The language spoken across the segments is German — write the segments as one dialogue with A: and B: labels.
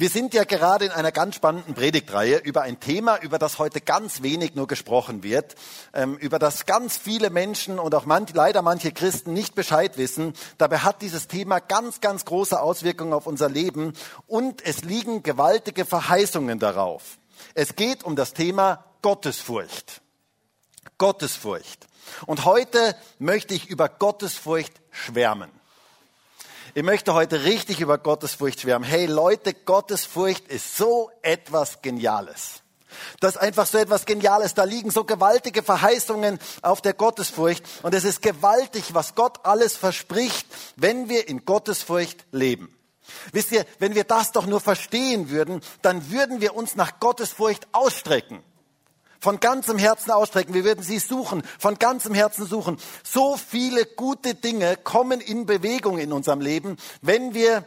A: Wir sind ja gerade in einer ganz spannenden Predigtreihe über ein Thema, über das heute ganz wenig nur gesprochen wird, ähm, über das ganz viele Menschen und auch manch, leider manche Christen nicht Bescheid wissen. Dabei hat dieses Thema ganz, ganz große Auswirkungen auf unser Leben und es liegen gewaltige Verheißungen darauf. Es geht um das Thema Gottesfurcht. Gottesfurcht. Und heute möchte ich über Gottesfurcht schwärmen. Ich möchte heute richtig über Gottesfurcht schwärmen. Hey Leute, Gottesfurcht ist so etwas Geniales. Das ist einfach so etwas Geniales. Da liegen so gewaltige Verheißungen auf der Gottesfurcht. Und es ist gewaltig, was Gott alles verspricht, wenn wir in Gottesfurcht leben. Wisst ihr, wenn wir das doch nur verstehen würden, dann würden wir uns nach Gottesfurcht ausstrecken von ganzem Herzen ausstrecken. Wir würden sie suchen, von ganzem Herzen suchen. So viele gute Dinge kommen in Bewegung in unserem Leben, wenn wir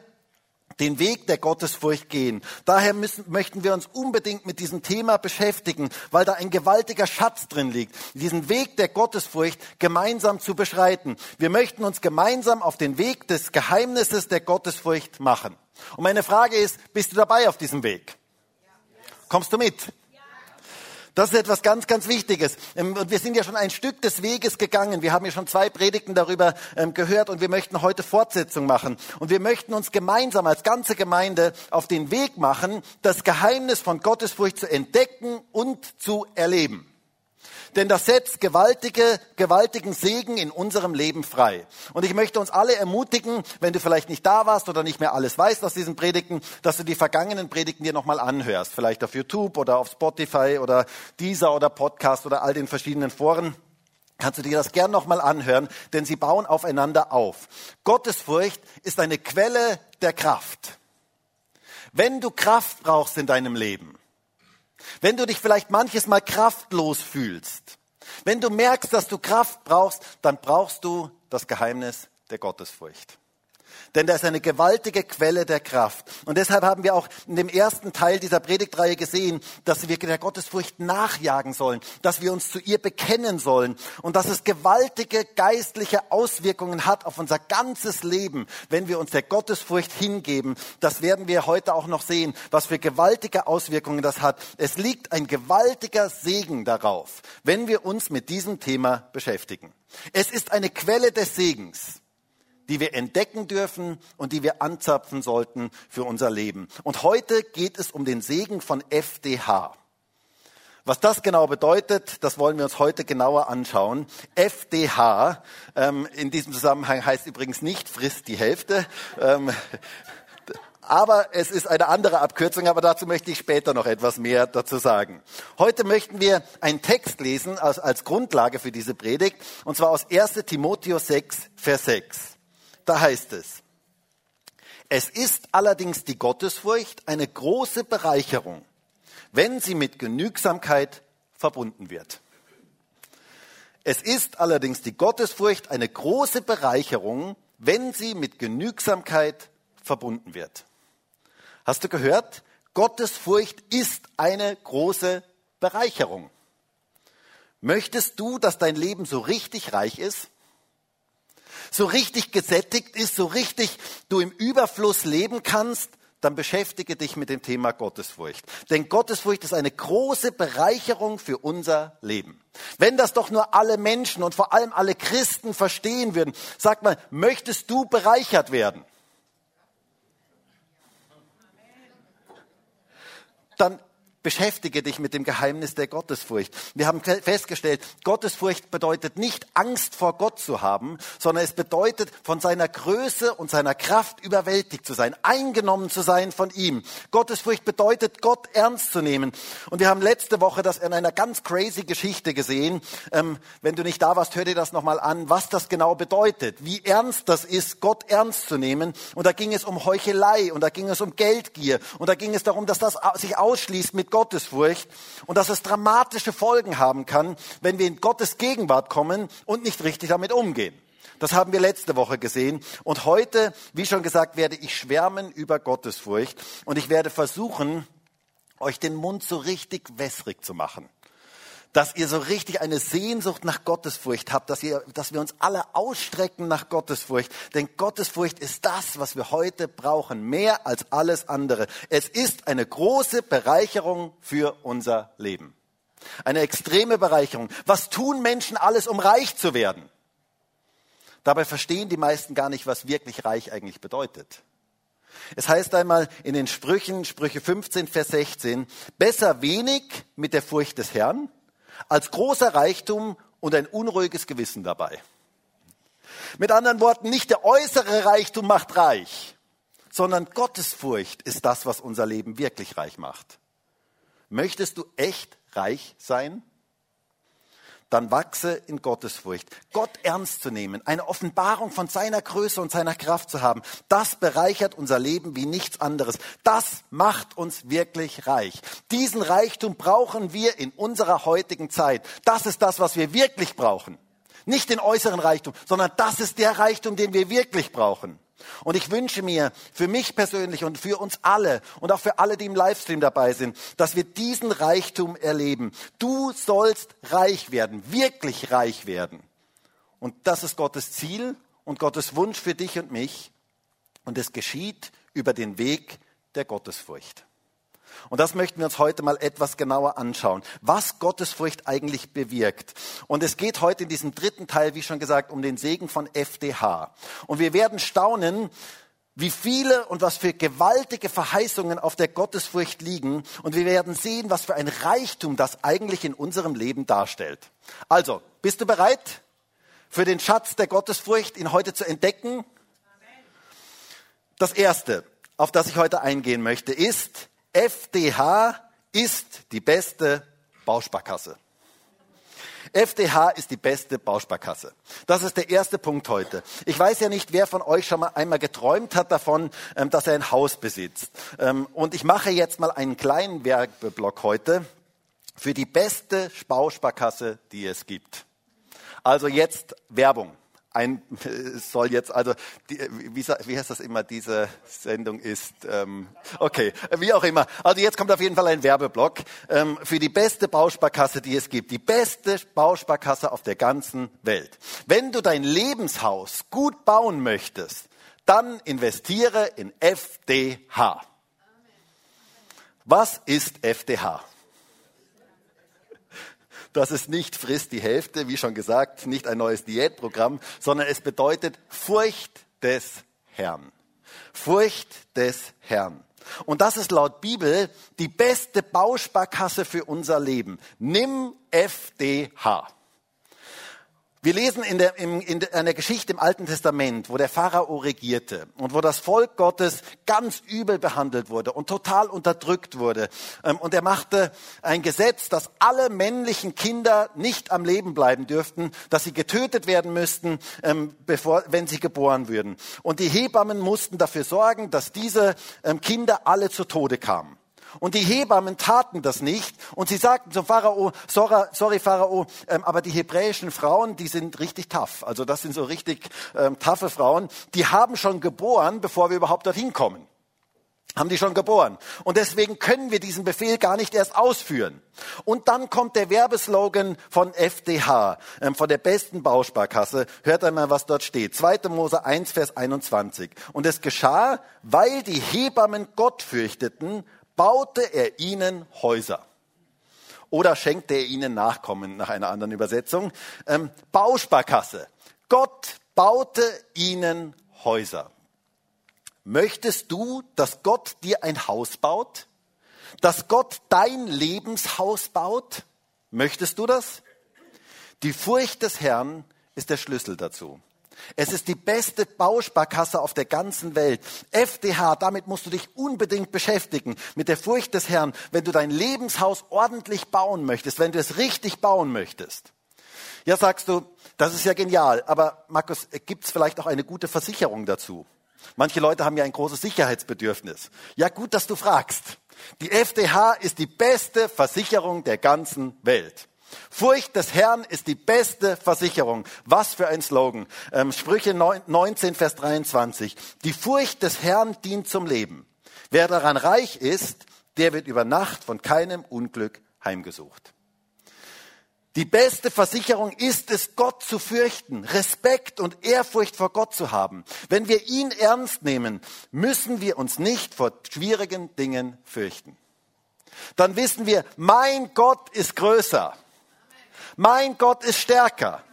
A: den Weg der Gottesfurcht gehen. Daher müssen, möchten wir uns unbedingt mit diesem Thema beschäftigen, weil da ein gewaltiger Schatz drin liegt, diesen Weg der Gottesfurcht gemeinsam zu beschreiten. Wir möchten uns gemeinsam auf den Weg des Geheimnisses der Gottesfurcht machen. Und meine Frage ist, bist du dabei auf diesem Weg? Kommst du mit? Das ist etwas ganz, ganz Wichtiges. Ähm, und wir sind ja schon ein Stück des Weges gegangen. Wir haben ja schon zwei Predigten darüber ähm, gehört und wir möchten heute Fortsetzung machen. Und wir möchten uns gemeinsam als ganze Gemeinde auf den Weg machen, das Geheimnis von Gottesfurcht zu entdecken und zu erleben denn das setzt gewaltige, gewaltigen Segen in unserem Leben frei. Und ich möchte uns alle ermutigen, wenn du vielleicht nicht da warst oder nicht mehr alles weißt aus diesen Predigten, dass du die vergangenen Predigten dir nochmal anhörst. Vielleicht auf YouTube oder auf Spotify oder dieser oder Podcast oder all den verschiedenen Foren kannst du dir das gern nochmal anhören, denn sie bauen aufeinander auf. Gottesfurcht ist eine Quelle der Kraft. Wenn du Kraft brauchst in deinem Leben, wenn du dich vielleicht manches Mal kraftlos fühlst, wenn du merkst, dass du Kraft brauchst, dann brauchst du das Geheimnis der Gottesfurcht. Denn da ist eine gewaltige Quelle der Kraft. Und deshalb haben wir auch in dem ersten Teil dieser Predigtreihe gesehen, dass wir der Gottesfurcht nachjagen sollen, dass wir uns zu ihr bekennen sollen und dass es gewaltige geistliche Auswirkungen hat auf unser ganzes Leben, wenn wir uns der Gottesfurcht hingeben. Das werden wir heute auch noch sehen, was für gewaltige Auswirkungen das hat. Es liegt ein gewaltiger Segen darauf, wenn wir uns mit diesem Thema beschäftigen. Es ist eine Quelle des Segens die wir entdecken dürfen und die wir anzapfen sollten für unser Leben. Und heute geht es um den Segen von FDH. Was das genau bedeutet, das wollen wir uns heute genauer anschauen. FDH ähm, in diesem Zusammenhang heißt übrigens nicht frisst die Hälfte. Ähm, aber es ist eine andere Abkürzung, aber dazu möchte ich später noch etwas mehr dazu sagen. Heute möchten wir einen Text lesen als, als Grundlage für diese Predigt, und zwar aus 1 Timotheus 6, Vers 6. Da heißt es, es ist allerdings die Gottesfurcht eine große Bereicherung, wenn sie mit Genügsamkeit verbunden wird. Es ist allerdings die Gottesfurcht eine große Bereicherung, wenn sie mit Genügsamkeit verbunden wird. Hast du gehört? Gottesfurcht ist eine große Bereicherung. Möchtest du, dass dein Leben so richtig reich ist? So richtig gesättigt ist, so richtig du im Überfluss leben kannst, dann beschäftige dich mit dem Thema Gottesfurcht. Denn Gottesfurcht ist eine große Bereicherung für unser Leben. Wenn das doch nur alle Menschen und vor allem alle Christen verstehen würden, sag mal, möchtest du bereichert werden? Dann Beschäftige dich mit dem Geheimnis der Gottesfurcht. Wir haben festgestellt, Gottesfurcht bedeutet nicht Angst vor Gott zu haben, sondern es bedeutet von seiner Größe und seiner Kraft überwältigt zu sein, eingenommen zu sein von ihm. Gottesfurcht bedeutet, Gott ernst zu nehmen. Und wir haben letzte Woche das in einer ganz crazy Geschichte gesehen. Ähm, wenn du nicht da warst, hör dir das nochmal an, was das genau bedeutet, wie ernst das ist, Gott ernst zu nehmen. Und da ging es um Heuchelei und da ging es um Geldgier und da ging es darum, dass das sich ausschließt mit Gottesfurcht und dass es dramatische Folgen haben kann, wenn wir in Gottes Gegenwart kommen und nicht richtig damit umgehen. Das haben wir letzte Woche gesehen. Und heute, wie schon gesagt, werde ich schwärmen über Gottesfurcht und ich werde versuchen, euch den Mund so richtig wässrig zu machen. Dass ihr so richtig eine Sehnsucht nach Gottesfurcht habt, dass, ihr, dass wir uns alle ausstrecken nach Gottesfurcht. Denn Gottesfurcht ist das, was wir heute brauchen, mehr als alles andere. Es ist eine große Bereicherung für unser Leben. Eine extreme Bereicherung. Was tun Menschen alles, um reich zu werden? Dabei verstehen die meisten gar nicht, was wirklich reich eigentlich bedeutet. Es heißt einmal in den Sprüchen, Sprüche 15, Vers 16, besser wenig mit der Furcht des Herrn als großer Reichtum und ein unruhiges Gewissen dabei. Mit anderen Worten, nicht der äußere Reichtum macht reich, sondern Gottesfurcht ist das, was unser Leben wirklich reich macht. Möchtest du echt reich sein? Dann wachse in Gottesfurcht. Gott ernst zu nehmen, eine Offenbarung von seiner Größe und seiner Kraft zu haben, das bereichert unser Leben wie nichts anderes. Das macht uns wirklich reich. Diesen Reichtum brauchen wir in unserer heutigen Zeit. Das ist das, was wir wirklich brauchen. Nicht den äußeren Reichtum, sondern das ist der Reichtum, den wir wirklich brauchen. Und ich wünsche mir für mich persönlich und für uns alle und auch für alle, die im Livestream dabei sind, dass wir diesen Reichtum erleben. Du sollst reich werden, wirklich reich werden. Und das ist Gottes Ziel und Gottes Wunsch für dich und mich. Und es geschieht über den Weg der Gottesfurcht. Und das möchten wir uns heute mal etwas genauer anschauen, was Gottesfurcht eigentlich bewirkt. Und es geht heute in diesem dritten Teil, wie schon gesagt, um den Segen von FDH. Und wir werden staunen, wie viele und was für gewaltige Verheißungen auf der Gottesfurcht liegen. Und wir werden sehen, was für ein Reichtum das eigentlich in unserem Leben darstellt. Also, bist du bereit für den Schatz der Gottesfurcht, ihn heute zu entdecken? Das Erste, auf das ich heute eingehen möchte, ist, FDH ist die beste Bausparkasse. FDH ist die beste Bausparkasse. Das ist der erste Punkt heute. Ich weiß ja nicht, wer von euch schon mal einmal geträumt hat davon, ähm, dass er ein Haus besitzt. Ähm, und ich mache jetzt mal einen kleinen Werbeblock heute für die beste Bausparkasse, die es gibt. Also jetzt Werbung ein soll jetzt also die, wie, wie heißt das immer? Diese Sendung ist ähm, okay wie auch immer. Also jetzt kommt auf jeden Fall ein Werbeblock ähm, für die beste Bausparkasse die es gibt. Die beste Bausparkasse auf der ganzen Welt. Wenn du dein Lebenshaus gut bauen möchtest dann investiere in FDH was ist FDH das ist nicht frisst die Hälfte, wie schon gesagt, nicht ein neues Diätprogramm, sondern es bedeutet Furcht des Herrn. Furcht des Herrn. Und das ist laut Bibel die beste Bausparkasse für unser Leben. Nimm FDH. Wir lesen in der, in, in einer Geschichte im Alten Testament, wo der Pharao regierte und wo das Volk Gottes ganz übel behandelt wurde und total unterdrückt wurde. Ähm, und er machte ein Gesetz, dass alle männlichen Kinder nicht am Leben bleiben dürften, dass sie getötet werden müssten, ähm, bevor, wenn sie geboren würden. Und die Hebammen mussten dafür sorgen, dass diese ähm, Kinder alle zu Tode kamen. Und die Hebammen taten das nicht. Und sie sagten zum Pharao, sorry, sorry Pharao, ähm, aber die hebräischen Frauen, die sind richtig tough. Also das sind so richtig ähm, taffe Frauen. Die haben schon geboren, bevor wir überhaupt dorthin kommen. Haben die schon geboren. Und deswegen können wir diesen Befehl gar nicht erst ausführen. Und dann kommt der Werbeslogan von FDH, ähm, von der besten Bausparkasse. Hört einmal, was dort steht. 2. Mose 1, Vers 21. Und es geschah, weil die Hebammen Gott fürchteten, baute er ihnen Häuser. Oder schenkte er ihnen Nachkommen, nach einer anderen Übersetzung. Ähm, Bausparkasse. Gott baute ihnen Häuser. Möchtest du, dass Gott dir ein Haus baut? Dass Gott dein Lebenshaus baut? Möchtest du das? Die Furcht des Herrn ist der Schlüssel dazu. Es ist die beste Bausparkasse auf der ganzen Welt. FDH, damit musst du dich unbedingt beschäftigen. Mit der Furcht des Herrn, wenn du dein Lebenshaus ordentlich bauen möchtest, wenn du es richtig bauen möchtest. Ja, sagst du, das ist ja genial. Aber Markus, gibt es vielleicht auch eine gute Versicherung dazu? Manche Leute haben ja ein großes Sicherheitsbedürfnis. Ja, gut, dass du fragst. Die FDH ist die beste Versicherung der ganzen Welt. Furcht des Herrn ist die beste Versicherung. Was für ein Slogan. Ähm, Sprüche 19, Vers 23. Die Furcht des Herrn dient zum Leben. Wer daran reich ist, der wird über Nacht von keinem Unglück heimgesucht. Die beste Versicherung ist es, Gott zu fürchten, Respekt und Ehrfurcht vor Gott zu haben. Wenn wir ihn ernst nehmen, müssen wir uns nicht vor schwierigen Dingen fürchten. Dann wissen wir, mein Gott ist größer. Mein Gott ist stärker.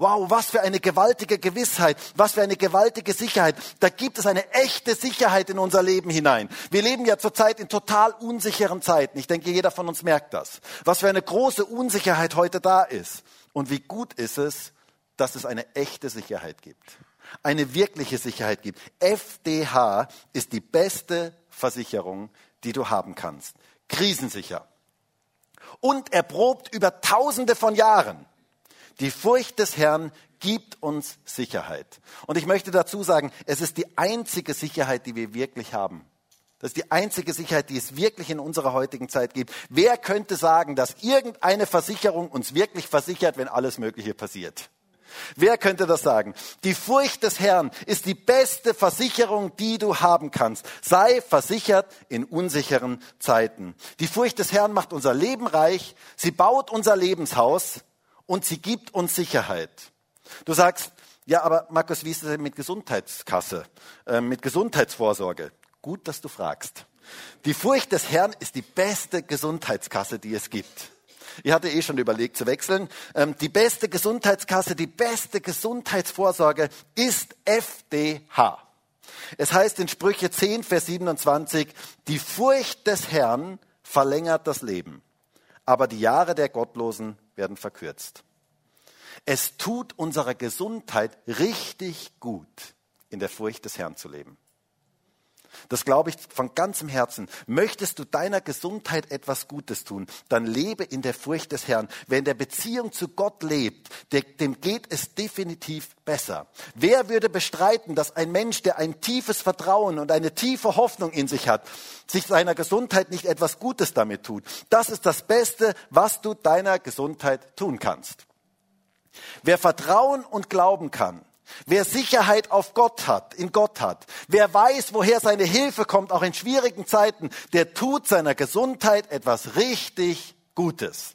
A: Wow, was für eine gewaltige Gewissheit, was für eine gewaltige Sicherheit. Da gibt es eine echte Sicherheit in unser Leben hinein. Wir leben ja zurzeit in total unsicheren Zeiten. Ich denke, jeder von uns merkt das. Was für eine große Unsicherheit heute da ist. Und wie gut ist es, dass es eine echte Sicherheit gibt. Eine wirkliche Sicherheit gibt. FDH ist die beste Versicherung, die du haben kannst. Krisensicher. Und erprobt über tausende von Jahren. Die Furcht des Herrn gibt uns Sicherheit. Und ich möchte dazu sagen, es ist die einzige Sicherheit, die wir wirklich haben. Das ist die einzige Sicherheit, die es wirklich in unserer heutigen Zeit gibt. Wer könnte sagen, dass irgendeine Versicherung uns wirklich versichert, wenn alles Mögliche passiert? Wer könnte das sagen? Die Furcht des Herrn ist die beste Versicherung, die du haben kannst. Sei versichert in unsicheren Zeiten. Die Furcht des Herrn macht unser Leben reich. Sie baut unser Lebenshaus und sie gibt uns Sicherheit. Du sagst, ja, aber Markus, wie ist es denn mit Gesundheitskasse, äh, mit Gesundheitsvorsorge? Gut, dass du fragst. Die Furcht des Herrn ist die beste Gesundheitskasse, die es gibt. Ich hatte eh schon überlegt zu wechseln. Ähm, die beste Gesundheitskasse, die beste Gesundheitsvorsorge ist FDH. Es heißt in Sprüche 10, Vers 27, die Furcht des Herrn verlängert das Leben, aber die Jahre der Gottlosen werden verkürzt. Es tut unserer Gesundheit richtig gut, in der Furcht des Herrn zu leben. Das glaube ich von ganzem Herzen. Möchtest du deiner Gesundheit etwas Gutes tun, dann lebe in der Furcht des Herrn. Wer in der Beziehung zu Gott lebt, dem geht es definitiv besser. Wer würde bestreiten, dass ein Mensch, der ein tiefes Vertrauen und eine tiefe Hoffnung in sich hat, sich seiner Gesundheit nicht etwas Gutes damit tut? Das ist das Beste, was du deiner Gesundheit tun kannst. Wer Vertrauen und Glauben kann, Wer Sicherheit auf Gott hat, in Gott hat, wer weiß, woher seine Hilfe kommt, auch in schwierigen Zeiten, der tut seiner Gesundheit etwas richtig Gutes.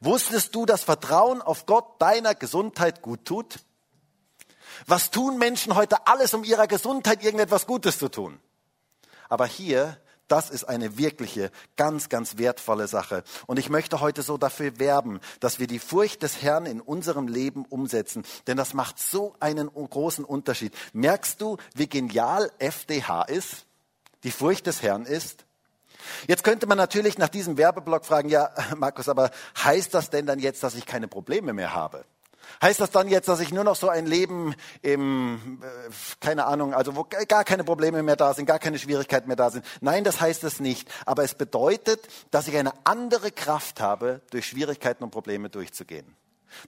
A: Wusstest du, dass Vertrauen auf Gott deiner Gesundheit gut tut? Was tun Menschen heute alles, um ihrer Gesundheit irgendetwas Gutes zu tun? Aber hier das ist eine wirkliche, ganz, ganz wertvolle Sache. Und ich möchte heute so dafür werben, dass wir die Furcht des Herrn in unserem Leben umsetzen. Denn das macht so einen großen Unterschied. Merkst du, wie genial FDH ist? Die Furcht des Herrn ist? Jetzt könnte man natürlich nach diesem Werbeblock fragen, ja, Markus, aber heißt das denn dann jetzt, dass ich keine Probleme mehr habe? Heißt das dann jetzt, dass ich nur noch so ein Leben im, äh, keine Ahnung, also wo gar keine Probleme mehr da sind, gar keine Schwierigkeiten mehr da sind? Nein, das heißt es nicht. Aber es bedeutet, dass ich eine andere Kraft habe, durch Schwierigkeiten und Probleme durchzugehen.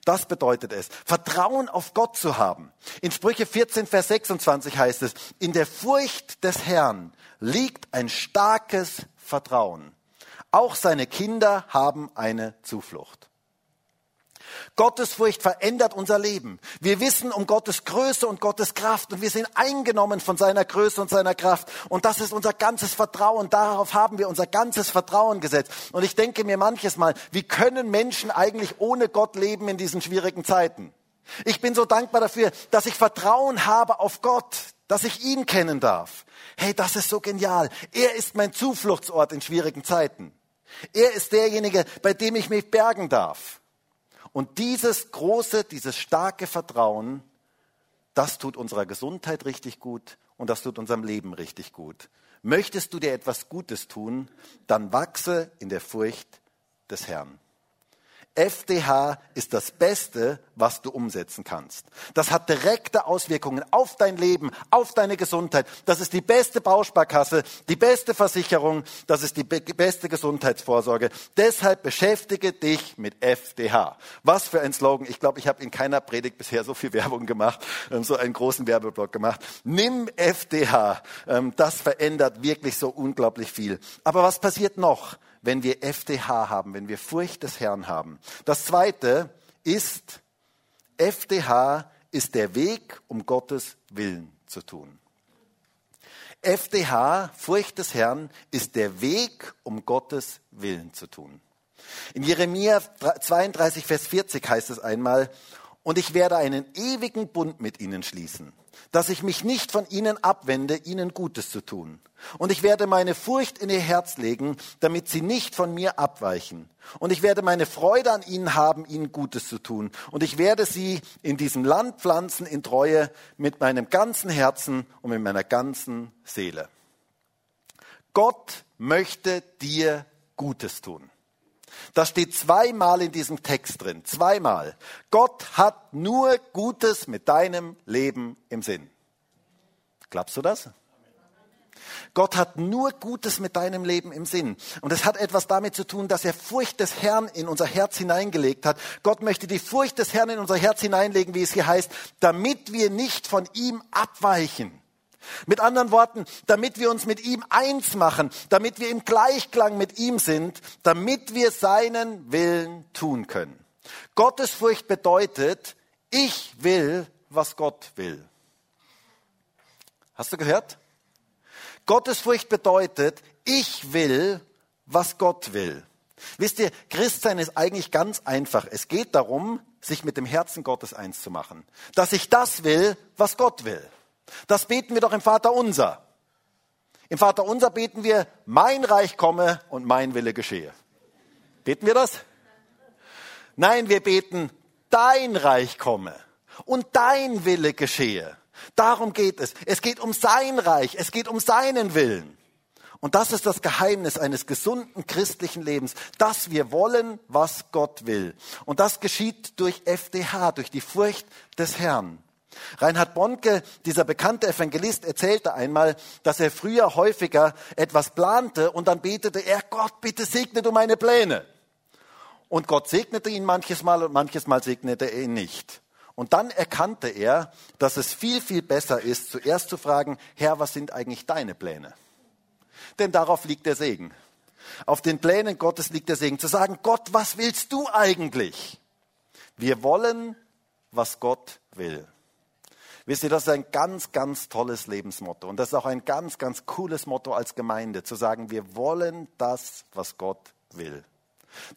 A: Das bedeutet es, Vertrauen auf Gott zu haben. In Sprüche 14, Vers 26 heißt es, in der Furcht des Herrn liegt ein starkes Vertrauen. Auch seine Kinder haben eine Zuflucht. Gottesfurcht verändert unser Leben. Wir wissen um Gottes Größe und Gottes Kraft und wir sind eingenommen von seiner Größe und seiner Kraft. Und das ist unser ganzes Vertrauen. Darauf haben wir unser ganzes Vertrauen gesetzt. Und ich denke mir manches Mal, wie können Menschen eigentlich ohne Gott leben in diesen schwierigen Zeiten? Ich bin so dankbar dafür, dass ich Vertrauen habe auf Gott, dass ich ihn kennen darf. Hey, das ist so genial. Er ist mein Zufluchtsort in schwierigen Zeiten. Er ist derjenige, bei dem ich mich bergen darf. Und dieses große, dieses starke Vertrauen, das tut unserer Gesundheit richtig gut und das tut unserem Leben richtig gut. Möchtest du dir etwas Gutes tun, dann wachse in der Furcht des Herrn. FDH ist das Beste, was du umsetzen kannst. Das hat direkte Auswirkungen auf dein Leben, auf deine Gesundheit. Das ist die beste Bausparkasse, die beste Versicherung, das ist die beste Gesundheitsvorsorge. Deshalb beschäftige dich mit FDH. Was für ein Slogan. Ich glaube, ich habe in keiner Predigt bisher so viel Werbung gemacht, ähm, so einen großen Werbeblock gemacht. Nimm FDH. Ähm, das verändert wirklich so unglaublich viel. Aber was passiert noch? Wenn wir FDH haben, wenn wir Furcht des Herrn haben. Das zweite ist, FDH ist der Weg, um Gottes Willen zu tun. FDH, Furcht des Herrn, ist der Weg, um Gottes Willen zu tun. In Jeremia 32, Vers 40 heißt es einmal, und ich werde einen ewigen Bund mit ihnen schließen, dass ich mich nicht von ihnen abwende, ihnen Gutes zu tun. Und ich werde meine Furcht in ihr Herz legen, damit sie nicht von mir abweichen. Und ich werde meine Freude an ihnen haben, ihnen Gutes zu tun. Und ich werde sie in diesem Land pflanzen in Treue mit meinem ganzen Herzen und mit meiner ganzen Seele. Gott möchte dir Gutes tun. Das steht zweimal in diesem Text drin. Zweimal. Gott hat nur Gutes mit deinem Leben im Sinn. Glaubst du das? Gott hat nur Gutes mit deinem Leben im Sinn. Und es hat etwas damit zu tun, dass er Furcht des Herrn in unser Herz hineingelegt hat. Gott möchte die Furcht des Herrn in unser Herz hineinlegen, wie es hier heißt, damit wir nicht von ihm abweichen. Mit anderen Worten, damit wir uns mit ihm eins machen, damit wir im Gleichklang mit ihm sind, damit wir seinen Willen tun können. Gottesfurcht bedeutet, ich will, was Gott will. Hast du gehört? Gottesfurcht bedeutet, ich will, was Gott will. Wisst ihr, Christsein ist eigentlich ganz einfach. Es geht darum, sich mit dem Herzen Gottes eins zu machen. Dass ich das will, was Gott will. Das beten wir doch im Vater unser. Im Vater unser beten wir, mein Reich komme und mein Wille geschehe. Beten wir das? Nein, wir beten, dein Reich komme und dein Wille geschehe. Darum geht es. Es geht um sein Reich, es geht um seinen Willen. Und das ist das Geheimnis eines gesunden christlichen Lebens, dass wir wollen, was Gott will. Und das geschieht durch FDH, durch die Furcht des Herrn. Reinhard Bonke, dieser bekannte Evangelist, erzählte einmal, dass er früher häufiger etwas plante und dann betete er, Gott, bitte segne du meine Pläne. Und Gott segnete ihn manches Mal und manches Mal segnete er ihn nicht. Und dann erkannte er, dass es viel, viel besser ist, zuerst zu fragen, Herr, was sind eigentlich deine Pläne? Denn darauf liegt der Segen. Auf den Plänen Gottes liegt der Segen. Zu sagen, Gott, was willst du eigentlich? Wir wollen, was Gott will. Wisst ihr, das ist ein ganz, ganz tolles Lebensmotto. Und das ist auch ein ganz, ganz cooles Motto als Gemeinde, zu sagen, wir wollen das, was Gott will.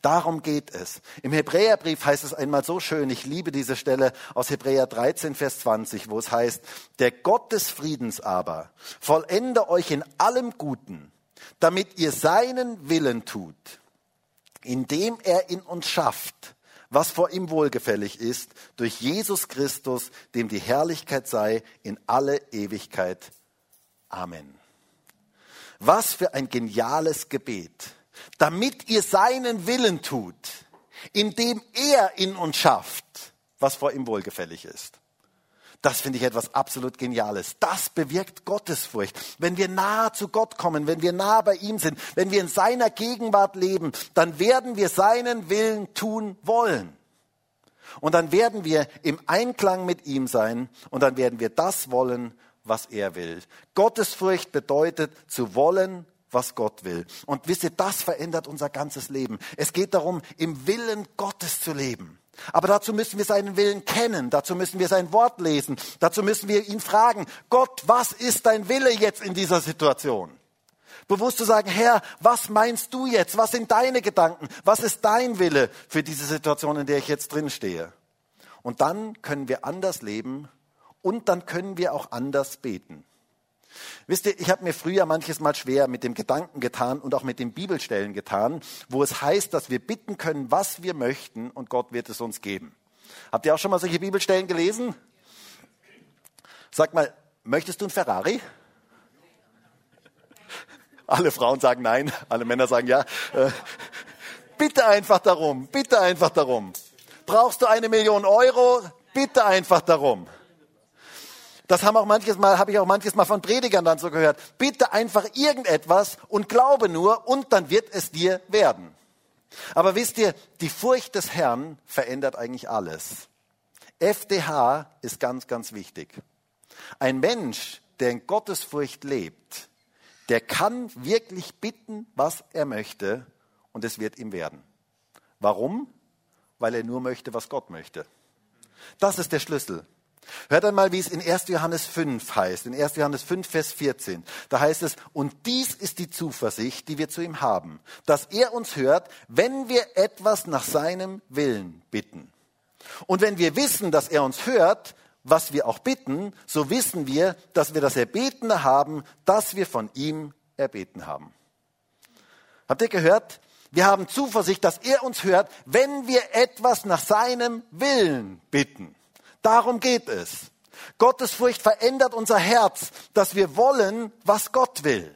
A: Darum geht es. Im Hebräerbrief heißt es einmal so schön, ich liebe diese Stelle aus Hebräer 13, Vers 20, wo es heißt, der Gott des Friedens aber vollende euch in allem Guten, damit ihr seinen Willen tut, indem er in uns schafft, was vor ihm wohlgefällig ist, durch Jesus Christus, dem die Herrlichkeit sei in alle Ewigkeit. Amen. Was für ein geniales Gebet. Damit ihr seinen Willen tut, indem er in uns schafft, was vor ihm wohlgefällig ist. Das finde ich etwas absolut Geniales. Das bewirkt Gottesfurcht. Wenn wir nahe zu Gott kommen, wenn wir nah bei ihm sind, wenn wir in seiner Gegenwart leben, dann werden wir seinen Willen tun wollen. Und dann werden wir im Einklang mit ihm sein und dann werden wir das wollen, was er will. Gottesfurcht bedeutet zu wollen, was Gott will. Und wisst ihr, das verändert unser ganzes Leben. Es geht darum, im Willen Gottes zu leben. Aber dazu müssen wir seinen Willen kennen, dazu müssen wir sein Wort lesen, dazu müssen wir ihn fragen, Gott, was ist dein Wille jetzt in dieser Situation? Bewusst zu sagen, Herr, was meinst du jetzt? Was sind deine Gedanken? Was ist dein Wille für diese Situation, in der ich jetzt drin stehe? Und dann können wir anders leben und dann können wir auch anders beten. Wisst ihr, ich habe mir früher manches Mal schwer mit dem Gedanken getan und auch mit den Bibelstellen getan, wo es heißt, dass wir bitten können, was wir möchten und Gott wird es uns geben. Habt ihr auch schon mal solche Bibelstellen gelesen? Sag mal, möchtest du ein Ferrari? Alle Frauen sagen nein, alle Männer sagen ja. Äh, bitte einfach darum, bitte einfach darum. Brauchst du eine Million Euro? Bitte einfach darum. Das haben auch manches Mal, habe ich auch manches Mal von Predigern dann so gehört. Bitte einfach irgendetwas und glaube nur und dann wird es dir werden. Aber wisst ihr, die Furcht des Herrn verändert eigentlich alles. FDH ist ganz, ganz wichtig. Ein Mensch, der in Gottesfurcht lebt, der kann wirklich bitten, was er möchte und es wird ihm werden. Warum? Weil er nur möchte, was Gott möchte. Das ist der Schlüssel. Hört einmal, wie es in 1. Johannes 5 heißt. In 1. Johannes 5, Vers 14. Da heißt es, und dies ist die Zuversicht, die wir zu ihm haben, dass er uns hört, wenn wir etwas nach seinem Willen bitten. Und wenn wir wissen, dass er uns hört, was wir auch bitten, so wissen wir, dass wir das Erbetene haben, das wir von ihm erbeten haben. Habt ihr gehört? Wir haben Zuversicht, dass er uns hört, wenn wir etwas nach seinem Willen bitten. Darum geht es. Gottesfurcht verändert unser Herz, dass wir wollen, was Gott will.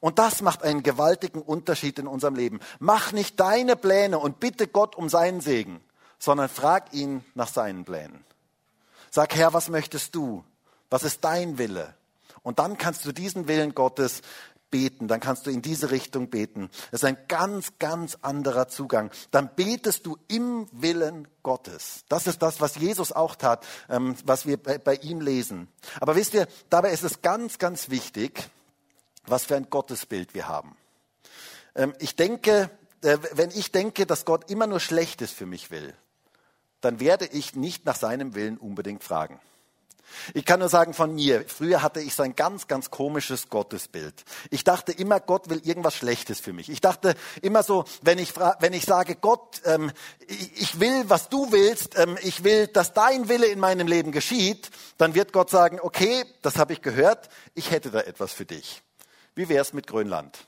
A: Und das macht einen gewaltigen Unterschied in unserem Leben. Mach nicht deine Pläne und bitte Gott um seinen Segen, sondern frag ihn nach seinen Plänen. Sag, Herr, was möchtest du? Was ist dein Wille? Und dann kannst du diesen Willen Gottes beten, dann kannst du in diese Richtung beten. Das ist ein ganz, ganz anderer Zugang. Dann betest du im Willen Gottes. Das ist das, was Jesus auch tat, ähm, was wir bei ihm lesen. Aber wisst ihr, dabei ist es ganz, ganz wichtig, was für ein Gottesbild wir haben. Ähm, ich denke, äh, wenn ich denke, dass Gott immer nur Schlechtes für mich will, dann werde ich nicht nach seinem Willen unbedingt fragen. Ich kann nur sagen von mir, früher hatte ich so ein ganz, ganz komisches Gottesbild. Ich dachte immer, Gott will irgendwas Schlechtes für mich. Ich dachte immer so, wenn ich, wenn ich sage, Gott, ähm, ich will, was du willst, ähm, ich will, dass dein Wille in meinem Leben geschieht, dann wird Gott sagen, okay, das habe ich gehört, ich hätte da etwas für dich. Wie wär's mit Grönland?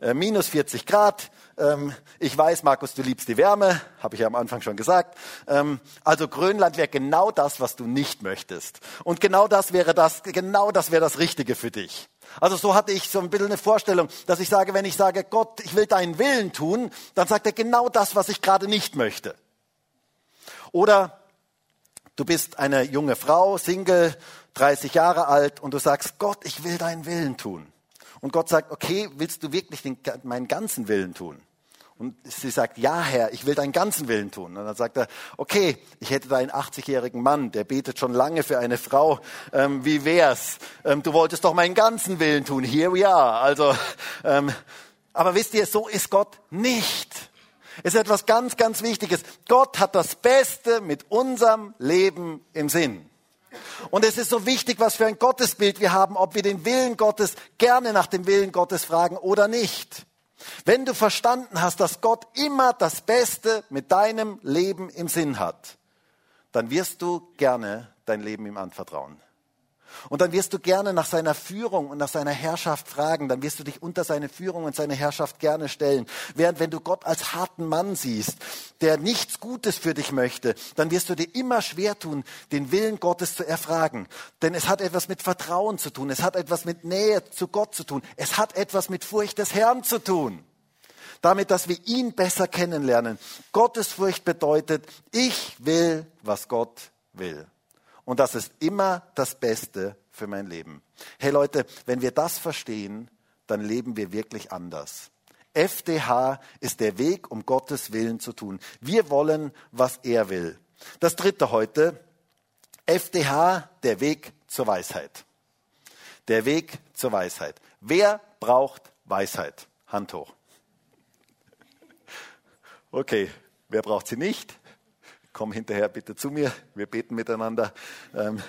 A: Äh, minus 40 Grad. Ähm, ich weiß, Markus, du liebst die Wärme, habe ich ja am Anfang schon gesagt. Ähm, also Grönland wäre genau das, was du nicht möchtest. Und genau das wäre das, genau das wäre das Richtige für dich. Also so hatte ich so ein bisschen eine Vorstellung, dass ich sage, wenn ich sage, Gott, ich will deinen Willen tun, dann sagt er genau das, was ich gerade nicht möchte. Oder du bist eine junge Frau, Single, 30 Jahre alt und du sagst, Gott, ich will deinen Willen tun. Und Gott sagt, okay, willst du wirklich den, meinen ganzen Willen tun? Und sie sagt, ja Herr, ich will deinen ganzen Willen tun. Und dann sagt er, okay, ich hätte da einen 80-jährigen Mann, der betet schon lange für eine Frau. Ähm, wie wär's? Ähm, du wolltest doch meinen ganzen Willen tun. Here we are. Also, ähm, aber wisst ihr, so ist Gott nicht. Es ist etwas ganz, ganz Wichtiges. Gott hat das Beste mit unserem Leben im Sinn. Und es ist so wichtig, was für ein Gottesbild wir haben, ob wir den Willen Gottes gerne nach dem Willen Gottes fragen oder nicht. Wenn du verstanden hast, dass Gott immer das Beste mit deinem Leben im Sinn hat, dann wirst du gerne dein Leben ihm anvertrauen. Und dann wirst du gerne nach seiner Führung und nach seiner Herrschaft fragen. Dann wirst du dich unter seine Führung und seine Herrschaft gerne stellen. Während wenn du Gott als harten Mann siehst, der nichts Gutes für dich möchte, dann wirst du dir immer schwer tun, den Willen Gottes zu erfragen. Denn es hat etwas mit Vertrauen zu tun. Es hat etwas mit Nähe zu Gott zu tun. Es hat etwas mit Furcht des Herrn zu tun damit, dass wir ihn besser kennenlernen. Gottesfurcht bedeutet, ich will, was Gott will. Und das ist immer das Beste für mein Leben. Hey Leute, wenn wir das verstehen, dann leben wir wirklich anders. FDH ist der Weg, um Gottes Willen zu tun. Wir wollen, was er will. Das dritte heute, FDH, der Weg zur Weisheit. Der Weg zur Weisheit. Wer braucht Weisheit? Hand hoch. Okay, wer braucht sie nicht? Komm hinterher bitte zu mir, wir beten miteinander. Ähm,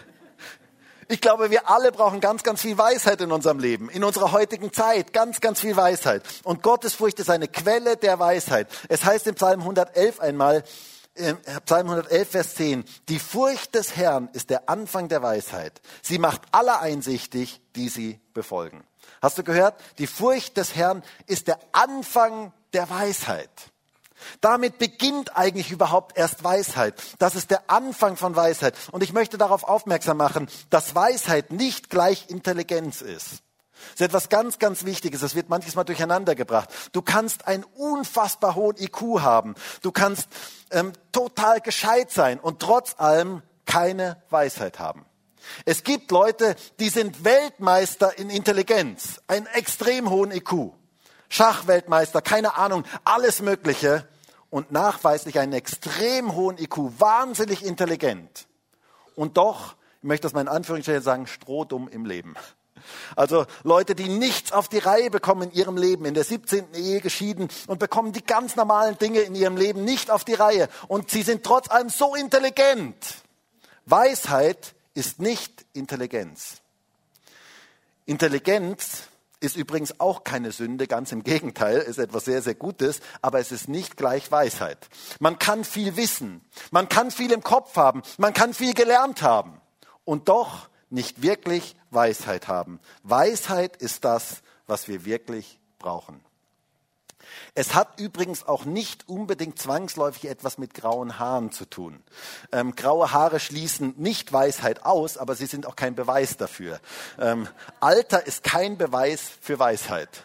A: ich glaube, wir alle brauchen ganz, ganz viel Weisheit in unserem Leben, in unserer heutigen Zeit, ganz, ganz viel Weisheit. Und Gottesfurcht ist eine Quelle der Weisheit. Es heißt in Psalm 111 einmal, äh, Psalm 111, Vers 10, die Furcht des Herrn ist der Anfang der Weisheit. Sie macht alle einsichtig, die sie befolgen. Hast du gehört? Die Furcht des Herrn ist der Anfang der Weisheit. Damit beginnt eigentlich überhaupt erst Weisheit. Das ist der Anfang von Weisheit. Und ich möchte darauf aufmerksam machen, dass Weisheit nicht gleich Intelligenz ist. Das ist etwas ganz, ganz Wichtiges. Das wird manches Mal durcheinander gebracht. Du kannst einen unfassbar hohen IQ haben. Du kannst ähm, total gescheit sein und trotz allem keine Weisheit haben. Es gibt Leute, die sind Weltmeister in Intelligenz, einen extrem hohen IQ. Schachweltmeister, keine Ahnung, alles Mögliche und nachweislich einen extrem hohen IQ, wahnsinnig intelligent. Und doch, ich möchte das mal in Anführungsstrichen sagen, strohdumm im Leben. Also Leute, die nichts auf die Reihe bekommen in ihrem Leben, in der 17. Ehe geschieden und bekommen die ganz normalen Dinge in ihrem Leben nicht auf die Reihe. Und sie sind trotz allem so intelligent. Weisheit ist nicht Intelligenz. Intelligenz ist übrigens auch keine Sünde, ganz im Gegenteil, ist etwas sehr, sehr Gutes, aber es ist nicht gleich Weisheit. Man kann viel wissen, man kann viel im Kopf haben, man kann viel gelernt haben und doch nicht wirklich Weisheit haben. Weisheit ist das, was wir wirklich brauchen. Es hat übrigens auch nicht unbedingt zwangsläufig etwas mit grauen Haaren zu tun. Ähm, graue Haare schließen nicht Weisheit aus, aber sie sind auch kein Beweis dafür. Ähm, Alter ist kein Beweis für Weisheit.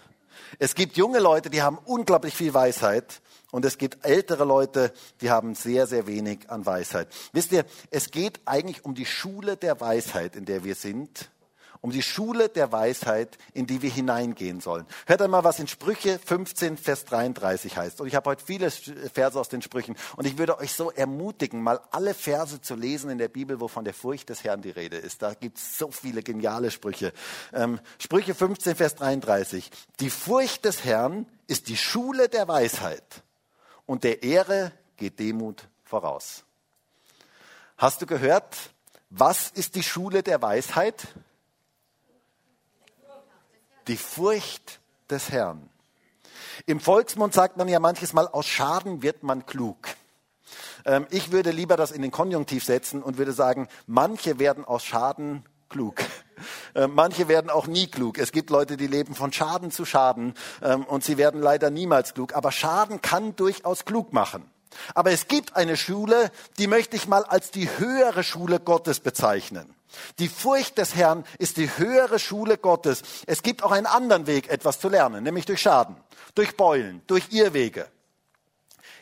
A: Es gibt junge Leute, die haben unglaublich viel Weisheit und es gibt ältere Leute, die haben sehr, sehr wenig an Weisheit. Wisst ihr, es geht eigentlich um die Schule der Weisheit, in der wir sind um die Schule der Weisheit, in die wir hineingehen sollen. Hört einmal, was in Sprüche 15, Vers 33 heißt. Und ich habe heute viele Verse aus den Sprüchen. Und ich würde euch so ermutigen, mal alle Verse zu lesen in der Bibel, wo von der Furcht des Herrn die Rede ist. Da gibt es so viele geniale Sprüche. Ähm, Sprüche 15, Vers 33. Die Furcht des Herrn ist die Schule der Weisheit. Und der Ehre geht Demut voraus. Hast du gehört, was ist die Schule der Weisheit? Die Furcht des Herrn. Im Volksmund sagt man ja manches Mal, aus Schaden wird man klug. Ähm, ich würde lieber das in den Konjunktiv setzen und würde sagen, manche werden aus Schaden klug. Ähm, manche werden auch nie klug. Es gibt Leute, die leben von Schaden zu Schaden ähm, und sie werden leider niemals klug. Aber Schaden kann durchaus klug machen. Aber es gibt eine Schule, die möchte ich mal als die höhere Schule Gottes bezeichnen. Die Furcht des Herrn ist die höhere Schule Gottes. Es gibt auch einen anderen Weg, etwas zu lernen, nämlich durch Schaden, durch Beulen, durch Irrwege.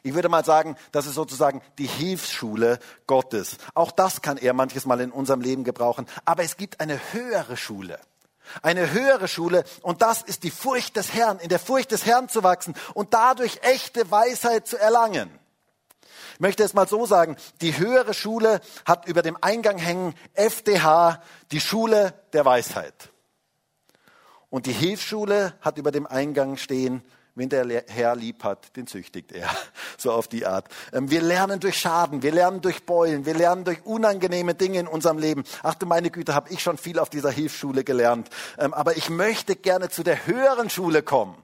A: Ich würde mal sagen, das ist sozusagen die Hilfsschule Gottes. Auch das kann er manches Mal in unserem Leben gebrauchen. Aber es gibt eine höhere Schule. Eine höhere Schule und das ist die Furcht des Herrn, in der Furcht des Herrn zu wachsen und dadurch echte Weisheit zu erlangen. Ich möchte es mal so sagen, die höhere Schule hat über dem Eingang hängen FDH, die Schule der Weisheit. Und die Hilfsschule hat über dem Eingang stehen, wenn der Herr lieb hat, den züchtigt er. So auf die Art. Ähm, wir lernen durch Schaden, wir lernen durch Beulen, wir lernen durch unangenehme Dinge in unserem Leben. Ach du meine Güte, habe ich schon viel auf dieser Hilfsschule gelernt. Ähm, aber ich möchte gerne zu der höheren Schule kommen.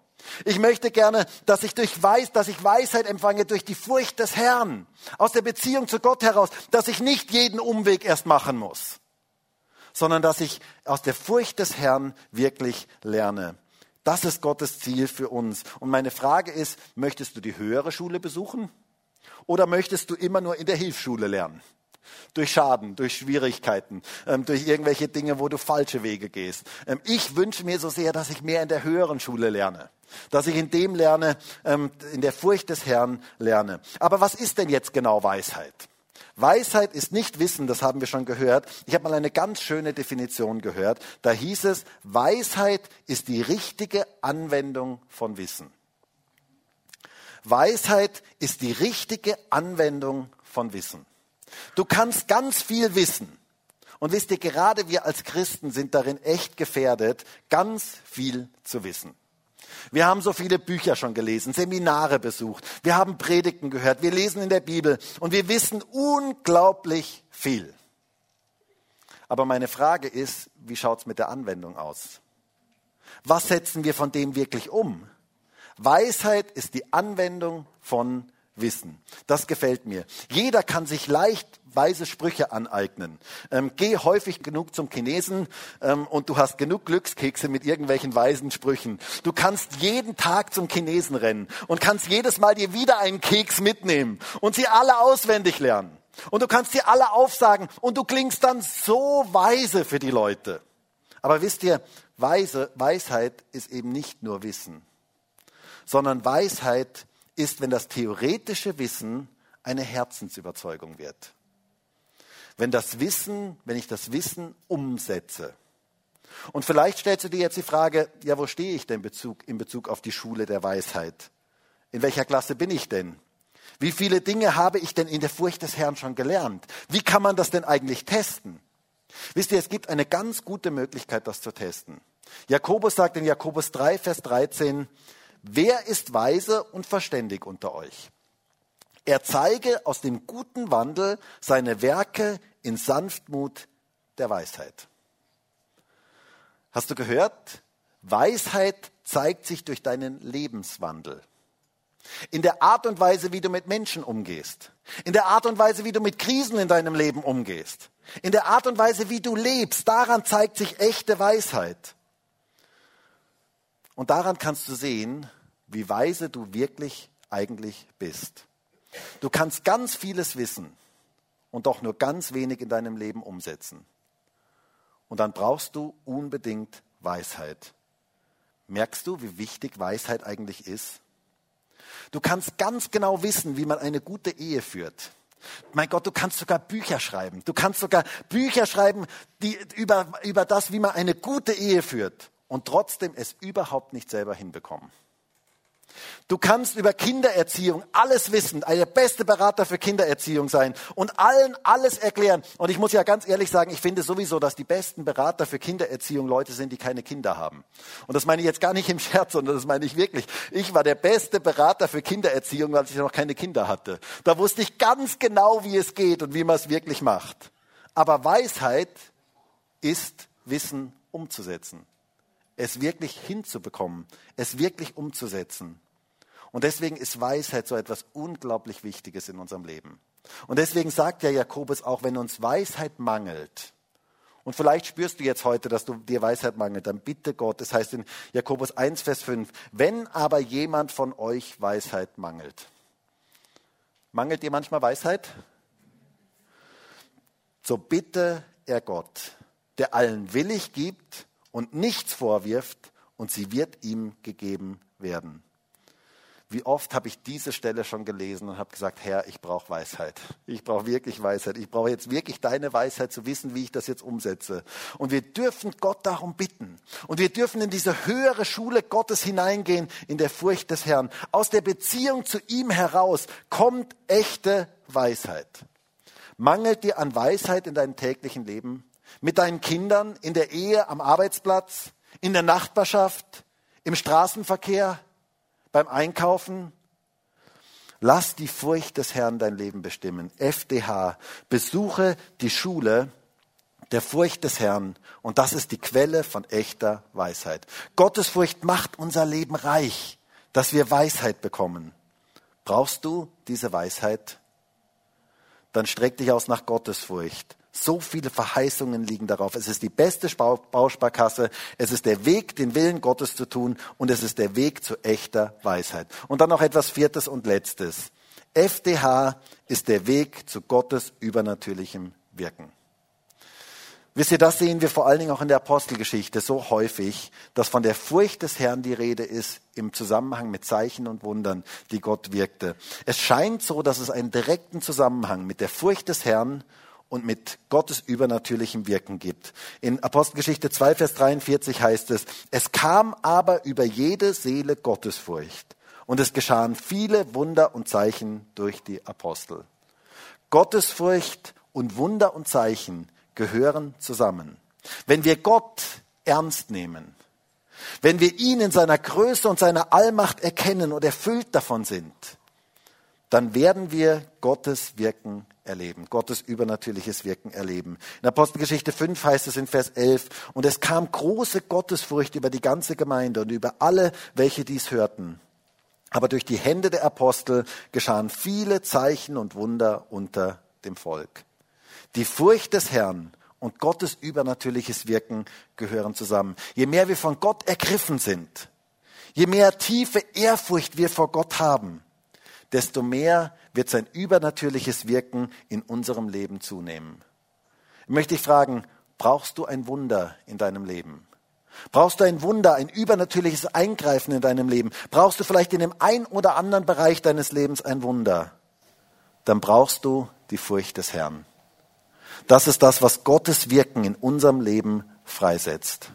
A: Ich möchte gerne, dass ich durch Weiß, dass ich Weisheit empfange durch die Furcht des Herrn, aus der Beziehung zu Gott heraus, dass ich nicht jeden Umweg erst machen muss, sondern dass ich aus der Furcht des Herrn wirklich lerne. Das ist Gottes Ziel für uns. Und meine Frage ist, möchtest du die höhere Schule besuchen oder möchtest du immer nur in der Hilfsschule lernen? Durch Schaden, durch Schwierigkeiten, ähm, durch irgendwelche Dinge, wo du falsche Wege gehst. Ähm, ich wünsche mir so sehr, dass ich mehr in der höheren Schule lerne, dass ich in dem lerne, ähm, in der Furcht des Herrn lerne. Aber was ist denn jetzt genau Weisheit? Weisheit ist nicht Wissen, das haben wir schon gehört. Ich habe mal eine ganz schöne Definition gehört. Da hieß es, Weisheit ist die richtige Anwendung von Wissen. Weisheit ist die richtige Anwendung von Wissen. Du kannst ganz viel wissen. Und wisst ihr, gerade wir als Christen sind darin echt gefährdet, ganz viel zu wissen. Wir haben so viele Bücher schon gelesen, Seminare besucht, wir haben Predigten gehört, wir lesen in der Bibel und wir wissen unglaublich viel. Aber meine Frage ist, wie schaut es mit der Anwendung aus? Was setzen wir von dem wirklich um? Weisheit ist die Anwendung von Wissen. Das gefällt mir. Jeder kann sich leicht weise Sprüche aneignen. Ähm, geh häufig genug zum Chinesen ähm, und du hast genug Glückskekse mit irgendwelchen weisen Sprüchen. Du kannst jeden Tag zum Chinesen rennen und kannst jedes Mal dir wieder einen Keks mitnehmen und sie alle auswendig lernen. Und du kannst sie alle aufsagen und du klingst dann so weise für die Leute. Aber wisst ihr, weise, Weisheit ist eben nicht nur Wissen, sondern Weisheit ist, wenn das theoretische Wissen eine Herzensüberzeugung wird. Wenn das Wissen, wenn ich das Wissen umsetze. Und vielleicht stellst du dir jetzt die Frage, ja, wo stehe ich denn Bezug, in Bezug auf die Schule der Weisheit? In welcher Klasse bin ich denn? Wie viele Dinge habe ich denn in der Furcht des Herrn schon gelernt? Wie kann man das denn eigentlich testen? Wisst ihr, es gibt eine ganz gute Möglichkeit, das zu testen. Jakobus sagt in Jakobus 3, Vers 13, wer ist weise und verständig unter euch? Er zeige aus dem guten Wandel seine Werke in Sanftmut der Weisheit. Hast du gehört? Weisheit zeigt sich durch deinen Lebenswandel. In der Art und Weise, wie du mit Menschen umgehst. In der Art und Weise, wie du mit Krisen in deinem Leben umgehst. In der Art und Weise, wie du lebst. Daran zeigt sich echte Weisheit. Und daran kannst du sehen, wie weise du wirklich eigentlich bist. Du kannst ganz vieles wissen und doch nur ganz wenig in deinem Leben umsetzen. Und dann brauchst du unbedingt Weisheit. Merkst du, wie wichtig Weisheit eigentlich ist? Du kannst ganz genau wissen, wie man eine gute Ehe führt. Mein Gott, du kannst sogar Bücher schreiben. Du kannst sogar Bücher schreiben die, über, über das, wie man eine gute Ehe führt und trotzdem es überhaupt nicht selber hinbekommen. Du kannst über Kindererziehung alles wissen, der beste Berater für Kindererziehung sein und allen alles erklären. Und ich muss ja ganz ehrlich sagen, ich finde sowieso, dass die besten Berater für Kindererziehung Leute sind, die keine Kinder haben. Und das meine ich jetzt gar nicht im Scherz, sondern das meine ich wirklich. Ich war der beste Berater für Kindererziehung, weil ich noch keine Kinder hatte. Da wusste ich ganz genau, wie es geht und wie man es wirklich macht. Aber Weisheit ist Wissen umzusetzen. Es wirklich hinzubekommen, es wirklich umzusetzen. Und deswegen ist Weisheit so etwas unglaublich Wichtiges in unserem Leben. Und deswegen sagt ja Jakobus auch, wenn uns Weisheit mangelt, und vielleicht spürst du jetzt heute, dass du dir Weisheit mangelt, dann bitte Gott, das heißt in Jakobus 1, Vers 5, wenn aber jemand von euch Weisheit mangelt. Mangelt dir manchmal Weisheit? So bitte er Gott, der allen willig gibt und nichts vorwirft, und sie wird ihm gegeben werden. Wie oft habe ich diese Stelle schon gelesen und habe gesagt, Herr, ich brauche Weisheit. Ich brauche wirklich Weisheit. Ich brauche jetzt wirklich deine Weisheit zu wissen, wie ich das jetzt umsetze. Und wir dürfen Gott darum bitten. Und wir dürfen in diese höhere Schule Gottes hineingehen, in der Furcht des Herrn. Aus der Beziehung zu ihm heraus kommt echte Weisheit. Mangelt dir an Weisheit in deinem täglichen Leben? Mit deinen Kindern, in der Ehe, am Arbeitsplatz, in der Nachbarschaft, im Straßenverkehr? Beim Einkaufen. Lass die Furcht des Herrn dein Leben bestimmen. FDH. Besuche die Schule der Furcht des Herrn und das ist die Quelle von echter Weisheit. Gottesfurcht macht unser Leben reich, dass wir Weisheit bekommen. Brauchst du diese Weisheit? Dann streck dich aus nach Gottesfurcht. So viele Verheißungen liegen darauf. Es ist die beste Bausparkasse. Es ist der Weg, den Willen Gottes zu tun. Und es ist der Weg zu echter Weisheit. Und dann noch etwas Viertes und Letztes. FDH ist der Weg zu Gottes übernatürlichem Wirken. Wisst ihr, das sehen wir vor allen Dingen auch in der Apostelgeschichte so häufig, dass von der Furcht des Herrn die Rede ist im Zusammenhang mit Zeichen und Wundern, die Gott wirkte. Es scheint so, dass es einen direkten Zusammenhang mit der Furcht des Herrn und mit Gottes übernatürlichem Wirken gibt. In Apostelgeschichte 2, Vers 43 heißt es, es kam aber über jede Seele Gottesfurcht und es geschahen viele Wunder und Zeichen durch die Apostel. Gottesfurcht und Wunder und Zeichen gehören zusammen. Wenn wir Gott ernst nehmen, wenn wir ihn in seiner Größe und seiner Allmacht erkennen und erfüllt davon sind, dann werden wir Gottes Wirken erleben, Gottes übernatürliches Wirken erleben. In Apostelgeschichte 5 heißt es in Vers 11, und es kam große Gottesfurcht über die ganze Gemeinde und über alle, welche dies hörten. Aber durch die Hände der Apostel geschahen viele Zeichen und Wunder unter dem Volk. Die Furcht des Herrn und Gottes übernatürliches Wirken gehören zusammen. Je mehr wir von Gott ergriffen sind, je mehr tiefe Ehrfurcht wir vor Gott haben, desto mehr wird sein übernatürliches Wirken in unserem Leben zunehmen. Ich möchte dich fragen, brauchst du ein Wunder in deinem Leben? Brauchst du ein Wunder, ein übernatürliches Eingreifen in deinem Leben? Brauchst du vielleicht in dem einen oder anderen Bereich deines Lebens ein Wunder? Dann brauchst du die Furcht des Herrn. Das ist das, was Gottes Wirken in unserem Leben freisetzt.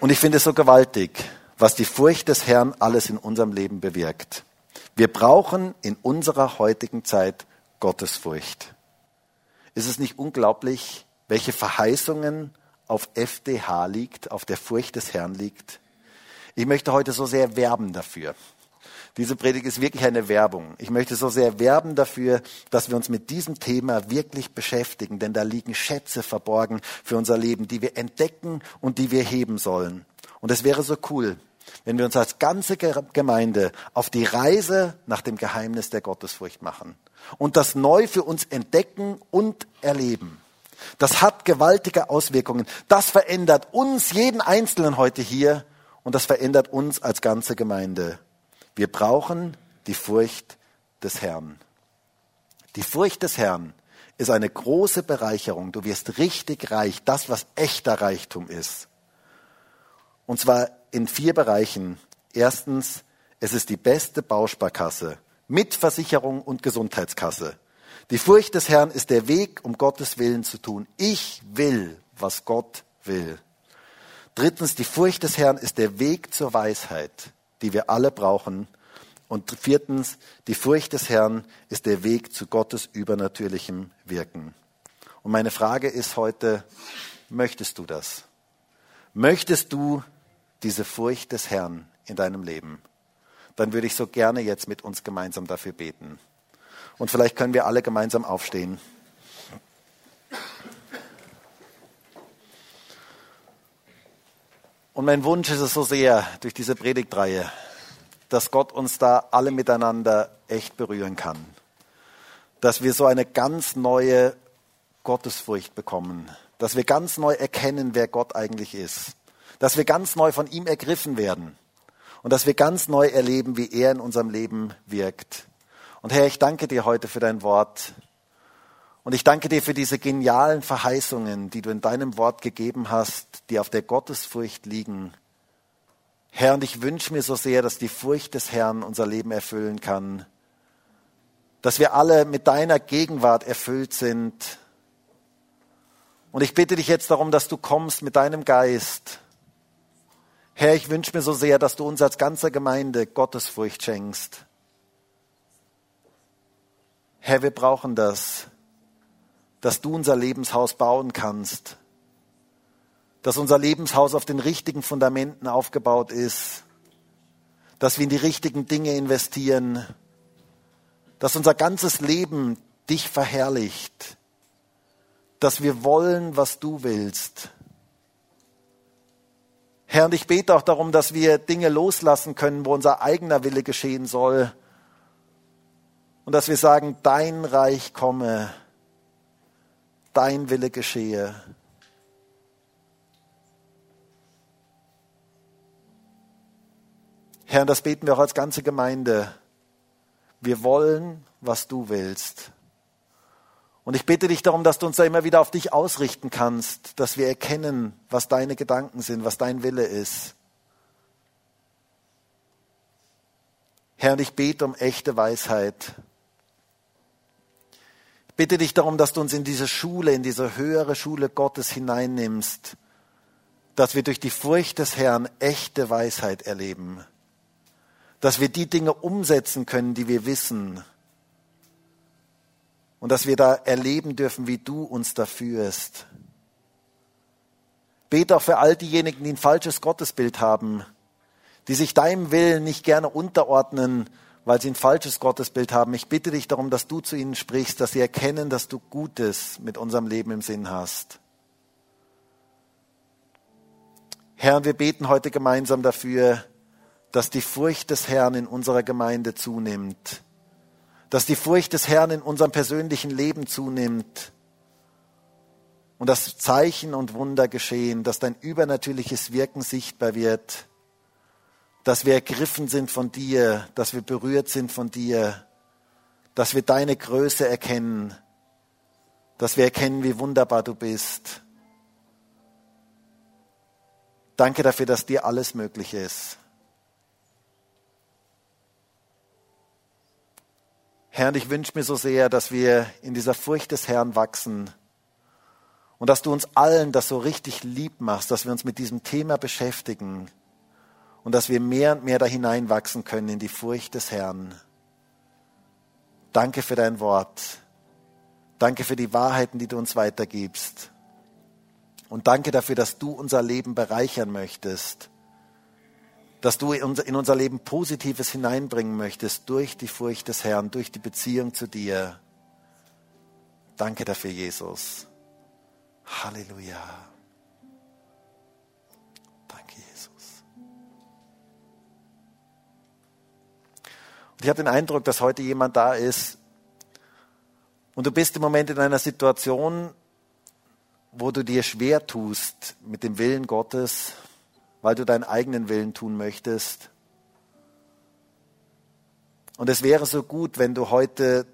A: Und ich finde es so gewaltig, was die Furcht des Herrn alles in unserem Leben bewirkt. Wir brauchen in unserer heutigen Zeit Gottesfurcht. Ist es nicht unglaublich, welche Verheißungen auf FDH liegt, auf der Furcht des Herrn liegt? Ich möchte heute so sehr werben dafür. Diese Predigt ist wirklich eine Werbung. Ich möchte so sehr werben dafür, dass wir uns mit diesem Thema wirklich beschäftigen, denn da liegen Schätze verborgen für unser Leben, die wir entdecken und die wir heben sollen. Und es wäre so cool, wenn wir uns als ganze Gemeinde auf die Reise nach dem Geheimnis der Gottesfurcht machen und das neu für uns entdecken und erleben. Das hat gewaltige Auswirkungen. Das verändert uns, jeden Einzelnen heute hier, und das verändert uns als ganze Gemeinde. Wir brauchen die Furcht des Herrn. Die Furcht des Herrn ist eine große Bereicherung. Du wirst richtig reich, das, was echter Reichtum ist. Und zwar in vier Bereichen. Erstens, es ist die beste Bausparkasse mit Versicherung und Gesundheitskasse. Die Furcht des Herrn ist der Weg, um Gottes Willen zu tun. Ich will, was Gott will. Drittens, die Furcht des Herrn ist der Weg zur Weisheit die wir alle brauchen. Und viertens, die Furcht des Herrn ist der Weg zu Gottes übernatürlichem Wirken. Und meine Frage ist heute, möchtest du das? Möchtest du diese Furcht des Herrn in deinem Leben? Dann würde ich so gerne jetzt mit uns gemeinsam dafür beten. Und vielleicht können wir alle gemeinsam aufstehen. Und mein Wunsch ist es so sehr durch diese Predigtreihe, dass Gott uns da alle miteinander echt berühren kann. Dass wir so eine ganz neue Gottesfurcht bekommen. Dass wir ganz neu erkennen, wer Gott eigentlich ist. Dass wir ganz neu von ihm ergriffen werden. Und dass wir ganz neu erleben, wie er in unserem Leben wirkt. Und Herr, ich danke dir heute für dein Wort. Und ich danke dir für diese genialen Verheißungen, die du in deinem Wort gegeben hast, die auf der Gottesfurcht liegen. Herr, und ich wünsche mir so sehr, dass die Furcht des Herrn unser Leben erfüllen kann, dass wir alle mit deiner Gegenwart erfüllt sind. Und ich bitte dich jetzt darum, dass du kommst mit deinem Geist. Herr, ich wünsche mir so sehr, dass du uns als ganze Gemeinde Gottesfurcht schenkst. Herr, wir brauchen das dass du unser Lebenshaus bauen kannst, dass unser Lebenshaus auf den richtigen Fundamenten aufgebaut ist, dass wir in die richtigen Dinge investieren, dass unser ganzes Leben dich verherrlicht, dass wir wollen, was du willst. Herr, und ich bete auch darum, dass wir Dinge loslassen können, wo unser eigener Wille geschehen soll. Und dass wir sagen, dein Reich komme dein Wille geschehe. Herr, das beten wir auch als ganze Gemeinde. Wir wollen, was du willst. Und ich bitte dich darum, dass du uns da immer wieder auf dich ausrichten kannst, dass wir erkennen, was deine Gedanken sind, was dein Wille ist. Herr, ich bete um echte Weisheit bitte dich darum, dass du uns in diese Schule, in diese höhere Schule Gottes hineinnimmst, dass wir durch die Furcht des Herrn echte Weisheit erleben, dass wir die Dinge umsetzen können, die wir wissen und dass wir da erleben dürfen, wie du uns da führst. Bete auch für all diejenigen, die ein falsches Gottesbild haben, die sich deinem Willen nicht gerne unterordnen, weil sie ein falsches Gottesbild haben. Ich bitte dich darum, dass du zu ihnen sprichst, dass sie erkennen, dass du Gutes mit unserem Leben im Sinn hast. Herr, wir beten heute gemeinsam dafür, dass die Furcht des Herrn in unserer Gemeinde zunimmt, dass die Furcht des Herrn in unserem persönlichen Leben zunimmt und dass Zeichen und Wunder geschehen, dass dein übernatürliches Wirken sichtbar wird dass wir ergriffen sind von dir, dass wir berührt sind von dir, dass wir deine Größe erkennen, dass wir erkennen, wie wunderbar du bist. Danke dafür, dass dir alles möglich ist. Herr, ich wünsche mir so sehr, dass wir in dieser Furcht des Herrn wachsen und dass du uns allen das so richtig lieb machst, dass wir uns mit diesem Thema beschäftigen und dass wir mehr und mehr da hineinwachsen können in die Furcht des Herrn. Danke für dein Wort. Danke für die Wahrheiten, die du uns weitergibst. Und danke dafür, dass du unser Leben bereichern möchtest. Dass du in unser Leben Positives hineinbringen möchtest durch die Furcht des Herrn, durch die Beziehung zu dir. Danke dafür, Jesus. Halleluja. Danke, Jesus. Und ich habe den Eindruck, dass heute jemand da ist und du bist im Moment in einer Situation, wo du dir schwer tust mit dem Willen Gottes, weil du deinen eigenen Willen tun möchtest. Und es wäre so gut, wenn du heute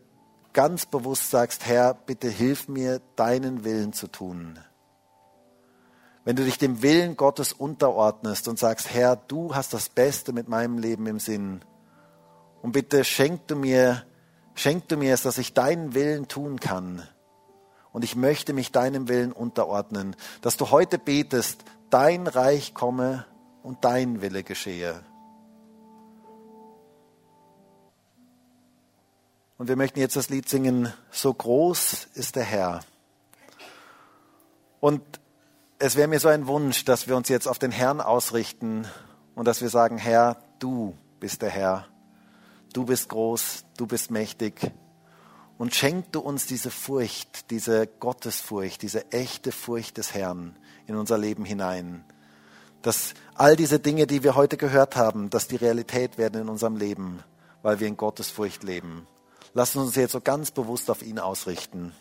A: ganz bewusst sagst, Herr, bitte hilf mir, deinen Willen zu tun. Wenn du dich dem Willen Gottes unterordnest und sagst, Herr, du hast das Beste mit meinem Leben im Sinn. Und bitte schenk du mir, schenk du mir es, dass ich deinen Willen tun kann. Und ich möchte mich deinem Willen unterordnen, dass du heute betest, dein Reich komme und dein Wille geschehe. Und wir möchten jetzt das Lied singen, so groß ist der Herr. Und es wäre mir so ein Wunsch, dass wir uns jetzt auf den Herrn ausrichten und dass wir sagen, Herr, du bist der Herr. Du bist groß, du bist mächtig. Und schenk du uns diese Furcht, diese Gottesfurcht, diese echte Furcht des Herrn in unser Leben hinein. Dass all diese Dinge, die wir heute gehört haben, dass die Realität werden in unserem Leben, weil wir in Gottesfurcht leben. Lassen uns jetzt so ganz bewusst auf ihn ausrichten.